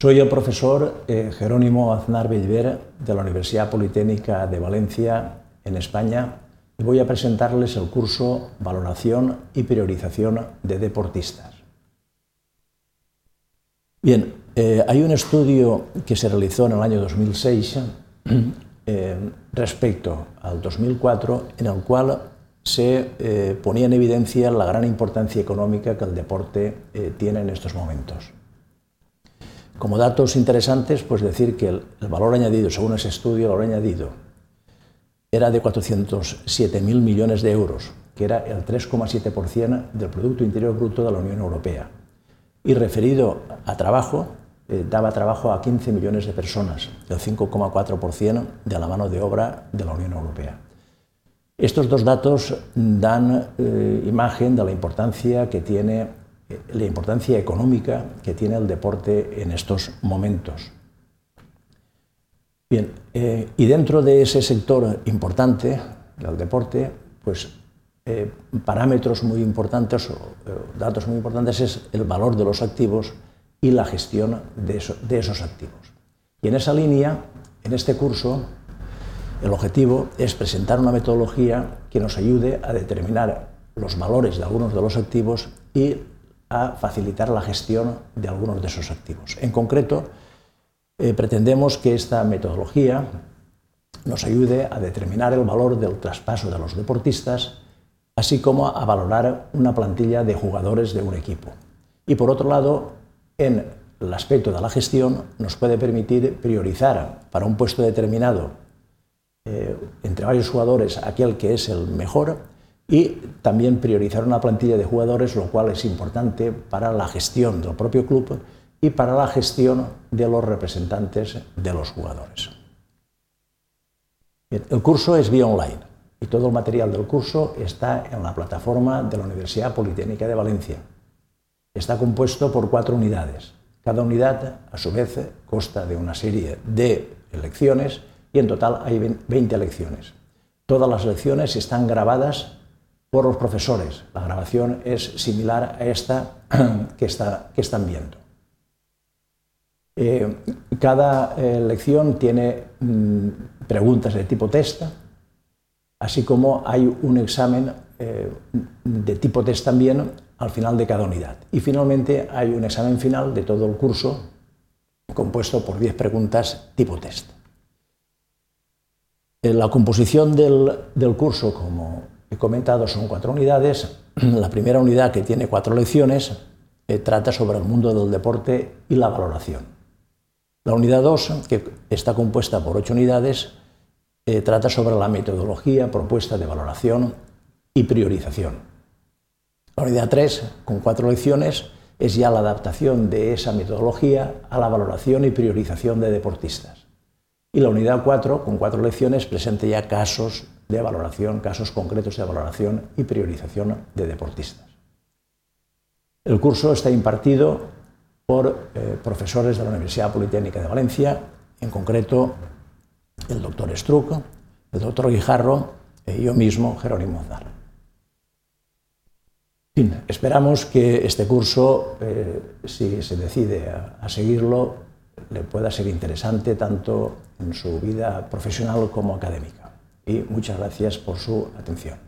Soy el profesor eh, Jerónimo Aznar Bellver de la Universidad Politécnica de Valencia, en España, y voy a presentarles el curso Valoración y Priorización de Deportistas. Bien, eh, hay un estudio que se realizó en el año 2006 eh, respecto al 2004 en el cual se ponía en evidencia la gran importancia económica que el deporte tiene en estos momentos. Como datos interesantes, pues decir que el, valor añadido, según ese estudio, el valor añadido era de 407.000 millones de euros, que era el 3,7% del Producto Interior Bruto de la Unión Europea. Y referido a trabajo, eh, daba trabajo a 15 millones de personas, el 5,4% de la mano de obra de la Unión Europea. Estos dos datos dan eh, imagen de la importancia que tiene la importancia económica que tiene el deporte en estos momentos. Bien, eh, y dentro de ese sector importante del deporte, pues eh, parámetros muy importantes o datos muy importantes es el valor de los activos y la gestión de, de esos activos. Y en esa línea, en este curso, el objetivo es presentar una metodología que nos ayude a determinar los valores de algunos de los activos y a facilitar la gestión de algunos de esos activos. En concreto, eh, pretendemos que esta metodología nos ayude a determinar el valor del traspaso de los deportistas, así como a valorar una plantilla de jugadores de un equipo. Y por otro lado, en el aspecto de la gestión nos puede permitir priorizar para un puesto determinado eh, entre varios jugadores aquel que es el mejor y también priorizar una plantilla de jugadores, lo cual es importante para la gestión del propio club y para la gestión de los representantes de los jugadores. el curso es vía online y todo el material del curso está en la plataforma de la Universidad Politécnica de Valencia. Está compuesto por cuatro unidades. Cada unidad, a su vez, consta de una serie de lecciones y en total hay 20 lecciones. Todas las lecciones están grabadas por los profesores. La grabación es similar a esta que, está, que están viendo. Eh, cada eh, lección tiene mm, preguntas de tipo test, así como hay un examen eh, de tipo test también al final de cada unidad. Y finalmente hay un examen final de todo el curso compuesto por 10 preguntas tipo test. La composición del, del curso, como he comentado son cuatro unidades. La primera unidad, que tiene cuatro lecciones, eh, trata sobre el mundo del deporte y la valoración. La unidad 2, que está compuesta por ocho unidades, eh, trata sobre la metodología propuesta de valoración y priorización. La unidad 3, con cuatro lecciones, es ya la adaptación de esa metodología a la valoración y priorización de deportistas. Y la unidad 4, con cuatro lecciones, presenta ya casos de valoración, casos concretos de valoración y priorización de deportistas. El curso está impartido por eh, profesores de la Universidad Politécnica de Valencia, en concreto el doctor Struck, el doctor Guijarro y yo mismo, Jerónimo Aznar. esperamos que este curso, eh, si se decide a seguirlo, le pueda ser interesante tanto en su vida profesional como académica y muchas gracias por su atención.